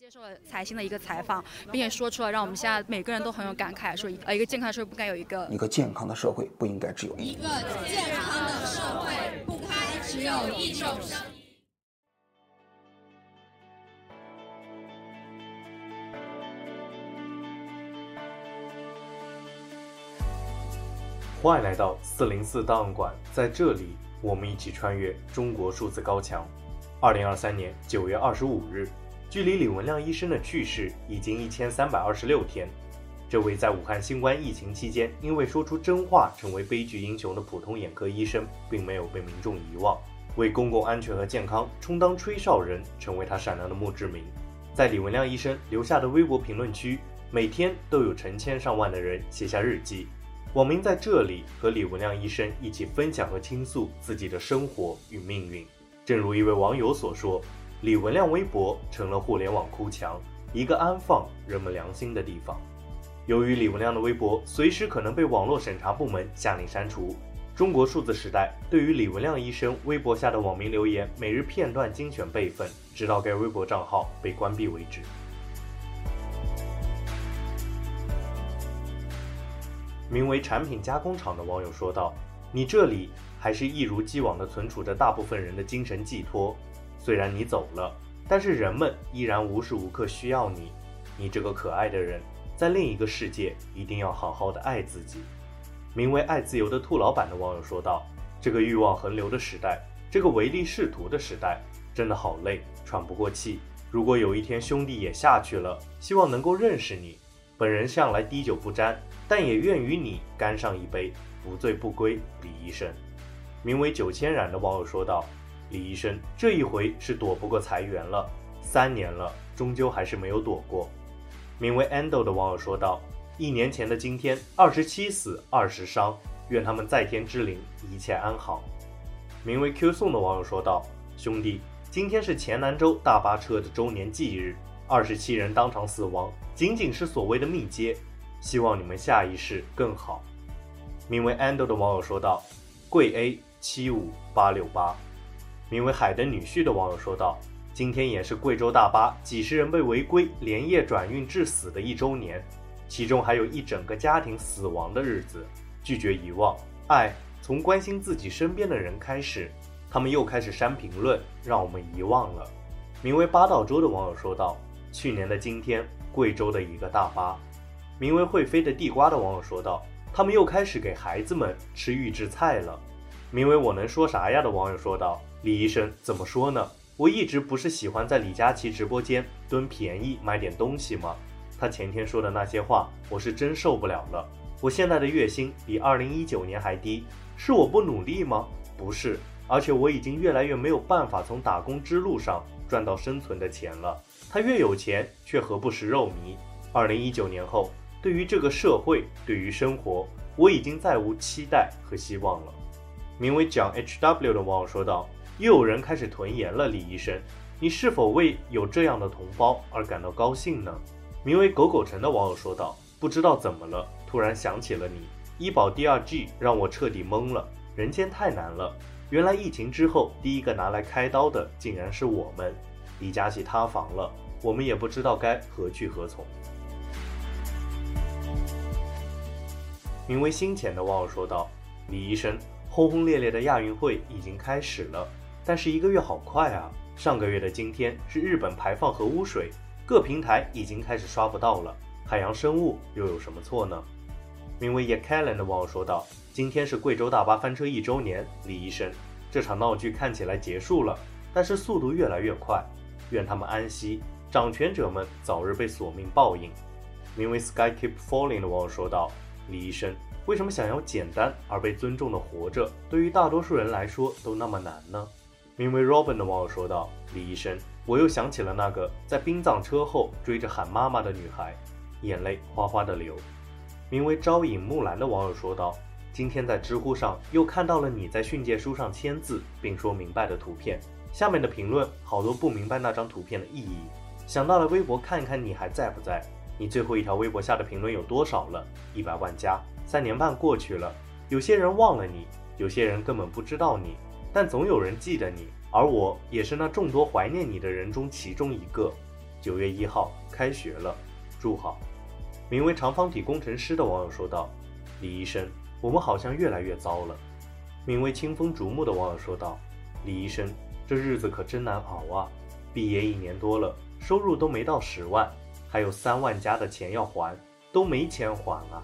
接受了财新的一个采访，并且说出了让我们现在每个人都很有感慨，说呃一个健康的社会不该有一个一个健康的社会不应该只有一个健康的社会不该只有一种声音。欢迎来到四零四档案馆，在这里我们一起穿越中国数字高墙。二零二三年九月二十五日。距离李文亮医生的去世已经一千三百二十六天，这位在武汉新冠疫情期间因为说出真话成为悲剧英雄的普通眼科医生，并没有被民众遗忘，为公共安全和健康充当吹哨人，成为他闪亮的墓志铭。在李文亮医生留下的微博评论区，每天都有成千上万的人写下日记，网民在这里和李文亮医生一起分享和倾诉自己的生活与命运。正如一位网友所说。李文亮微博成了互联网哭墙，一个安放人们良心的地方。由于李文亮的微博随时可能被网络审查部门下令删除，中国数字时代对于李文亮医生微博下的网民留言每日片段精选备份，直到该微博账号被关闭为止。名为“产品加工厂”的网友说道：“你这里还是一如既往地存储着大部分人的精神寄托。”虽然你走了，但是人们依然无时无刻需要你。你这个可爱的人，在另一个世界一定要好好的爱自己。名为“爱自由”的兔老板的网友说道：“这个欲望横流的时代，这个唯利是图的时代，真的好累，喘不过气。如果有一天兄弟也下去了，希望能够认识你。本人向来滴酒不沾，但也愿与你干上一杯，不醉不归。”李医生。名为“九千染”的网友说道。李医生这一回是躲不过裁员了，三年了，终究还是没有躲过。名为 Endo 的网友说道：“一年前的今天，二十七死，二十伤，愿他们在天之灵一切安好。”名为 Q 宋的网友说道：“兄弟，今天是黔南州大巴车的周年忌日，二十七人当场死亡，仅仅是所谓的密接，希望你们下一世更好。”名为 Endo 的网友说道：“贵 A 七五八六八。”名为海的女婿的网友说道：“今天也是贵州大巴几十人被违规连夜转运致死的一周年，其中还有一整个家庭死亡的日子。拒绝遗忘，爱从关心自己身边的人开始。他们又开始删评论，让我们遗忘了。”名为八道洲的网友说道：“去年的今天，贵州的一个大巴。”名为会飞的地瓜的网友说道：“他们又开始给孩子们吃预制菜了。”名为我能说啥呀的网友说道。李医生怎么说呢？我一直不是喜欢在李佳琦直播间蹲便宜买点东西吗？他前天说的那些话，我是真受不了了。我现在的月薪比二零一九年还低，是我不努力吗？不是，而且我已经越来越没有办法从打工之路上赚到生存的钱了。他越有钱，却何不食肉糜？二零一九年后，对于这个社会，对于生活，我已经再无期待和希望了。名为蒋 HW 的网友说道。又有人开始囤盐了，李医生，你是否为有这样的同胞而感到高兴呢？名为狗狗城的网友说道：“不知道怎么了，突然想起了你。医保第二季让我彻底懵了，人间太难了。原来疫情之后第一个拿来开刀的竟然是我们。李佳琦塌房了，我们也不知道该何去何从。”名为心浅的网友说道：“李医生，轰轰烈烈的亚运会已经开始了。”但是一个月好快啊！上个月的今天是日本排放核污水，各平台已经开始刷不到了。海洋生物又有什么错呢？名为 Yakalen 的网友说道：“今天是贵州大巴翻车一周年，李医生，这场闹剧看起来结束了，但是速度越来越快。愿他们安息，掌权者们早日被索命报应。”名为 Sky Keep Falling 的网友说道：“李医生，为什么想要简单而被尊重的活着，对于大多数人来说都那么难呢？”名为 Robin 的网友说道：“李医生，我又想起了那个在殡葬车后追着喊妈妈的女孩，眼泪哗哗的流。”名为朝影木兰的网友说道：“今天在知乎上又看到了你在训诫书上签字并说明白的图片，下面的评论好多不明白那张图片的意义。想到了微博看看你还在不在？你最后一条微博下的评论有多少了？一百万加。三年半过去了，有些人忘了你，有些人根本不知道你。”但总有人记得你，而我也是那众多怀念你的人中其中一个。九月一号开学了，祝好。名为长方体工程师的网友说道：“李医生，我们好像越来越糟了。”名为清风竹木的网友说道：“李医生，这日子可真难熬啊！毕业一年多了，收入都没到十万，还有三万加的钱要还，都没钱还啊！”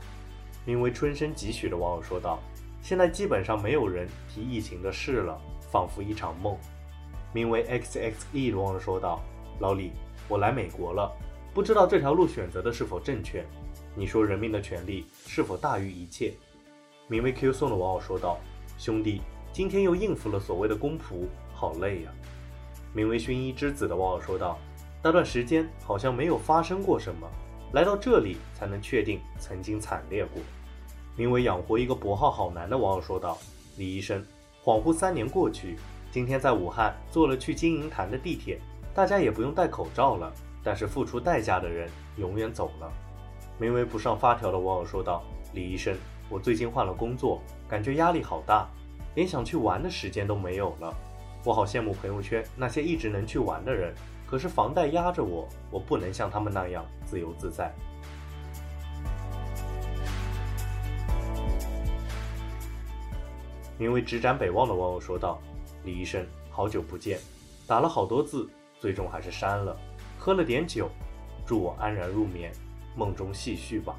名为春生几许的网友说道：“现在基本上没有人提疫情的事了，仿佛一场梦。”名为 XXE 的网友说道：“老李，我来美国了，不知道这条路选择的是否正确？你说人民的权利是否大于一切？”名为 Q 送的网友说道：“兄弟，今天又应付了所谓的公仆，好累呀。”名为薰衣之子的网友说道：“那段时间好像没有发生过什么，来到这里才能确定曾经惨烈过。”名为养活一个博号好难的网友说道：“李医生，恍惚三年过去。”今天在武汉坐了去金银潭的地铁，大家也不用戴口罩了，但是付出代价的人永远走了。名为不上发条的网友说道：“李医生，我最近换了工作，感觉压力好大，连想去玩的时间都没有了。我好羡慕朋友圈那些一直能去玩的人，可是房贷压着我，我不能像他们那样自由自在。”名为直斩北望的网友说道。李医生，好久不见，打了好多字，最终还是删了。喝了点酒，祝我安然入眠，梦中细叙吧。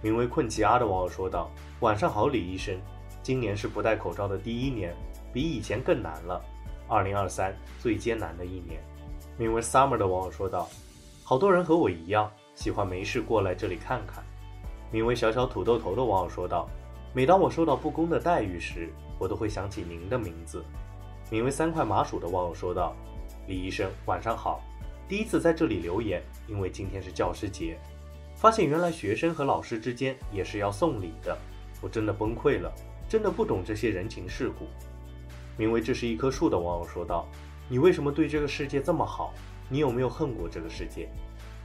名为困奇阿的网友说道：“晚上好，李医生，今年是不戴口罩的第一年，比以前更难了。二零二三最艰难的一年。”名为 Summer 的网友说道：“好多人和我一样，喜欢没事过来这里看看。”名为小小土豆头的网友说道：“每当我受到不公的待遇时，我都会想起您的名字。”名为三块麻薯的网友说道：“李医生，晚上好。第一次在这里留言，因为今天是教师节，发现原来学生和老师之间也是要送礼的，我真的崩溃了，真的不懂这些人情世故。”名为这是一棵树的网友说道：“你为什么对这个世界这么好？你有没有恨过这个世界？”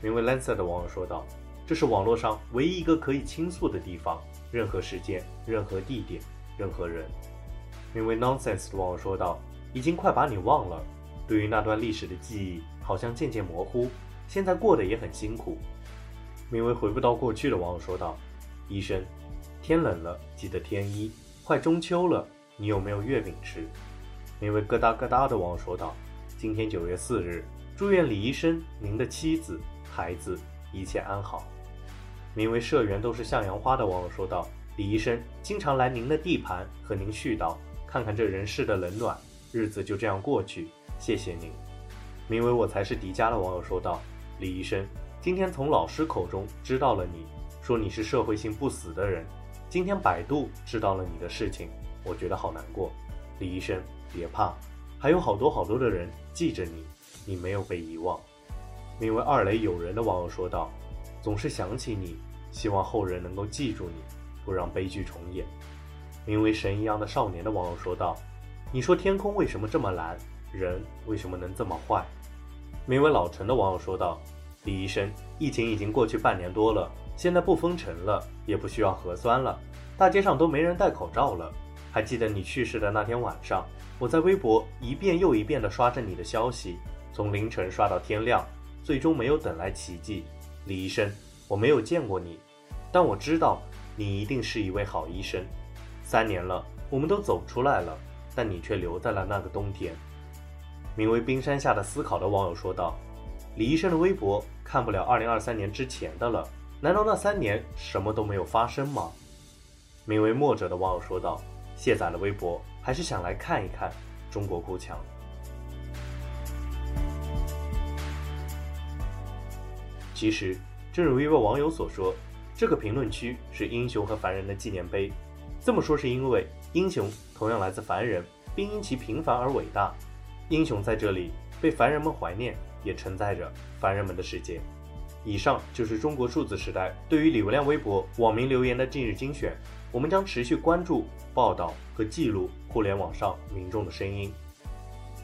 名为 Lancer 的网友说道：“这是网络上唯一一个可以倾诉的地方，任何时间、任何地点、任何人。”名为 Nonsense 的网友说道。已经快把你忘了，对于那段历史的记忆好像渐渐模糊。现在过得也很辛苦。名为回不到过去的网友说道：“医生，天冷了记得添衣。快中秋了，你有没有月饼吃？”名为咯哒咯哒的网友说道：“今天九月四日，祝愿李医生、您的妻子、孩子一切安好。”名为社员都是向阳花的网友说道：“李医生经常来您的地盘和您絮叨，看看这人世的冷暖。”日子就这样过去，谢谢您。名为我才是迪迦的网友说道：“李医生，今天从老师口中知道了你，说你是社会性不死的人。今天百度知道了你的事情，我觉得好难过。李医生，别怕，还有好多好多的人记着你，你没有被遗忘。”名为二雷友人的网友说道：“总是想起你，希望后人能够记住你，不让悲剧重演。”名为神一样的少年的网友说道。你说天空为什么这么蓝？人为什么能这么坏？名为老陈的网友说道：“李医生，疫情已经过去半年多了，现在不封城了，也不需要核酸了，大街上都没人戴口罩了。还记得你去世的那天晚上，我在微博一遍又一遍地刷着你的消息，从凌晨刷到天亮，最终没有等来奇迹。李医生，我没有见过你，但我知道你一定是一位好医生。三年了，我们都走出来了。”但你却留在了那个冬天。名为冰山下的思考的网友说道：“李医生的微博看不了2023年之前的了，难道那三年什么都没有发生吗？”名为墨者的网友说道：“卸载了微博，还是想来看一看中国哭墙。”其实，正如一位网友所说，这个评论区是英雄和凡人的纪念碑。这么说是因为英雄。同样来自凡人，并因其平凡而伟大。英雄在这里被凡人们怀念，也承载着凡人们的世界。以上就是中国数字时代对于李文亮微博网民留言的近日精选。我们将持续关注、报道和记录互联网上民众的声音。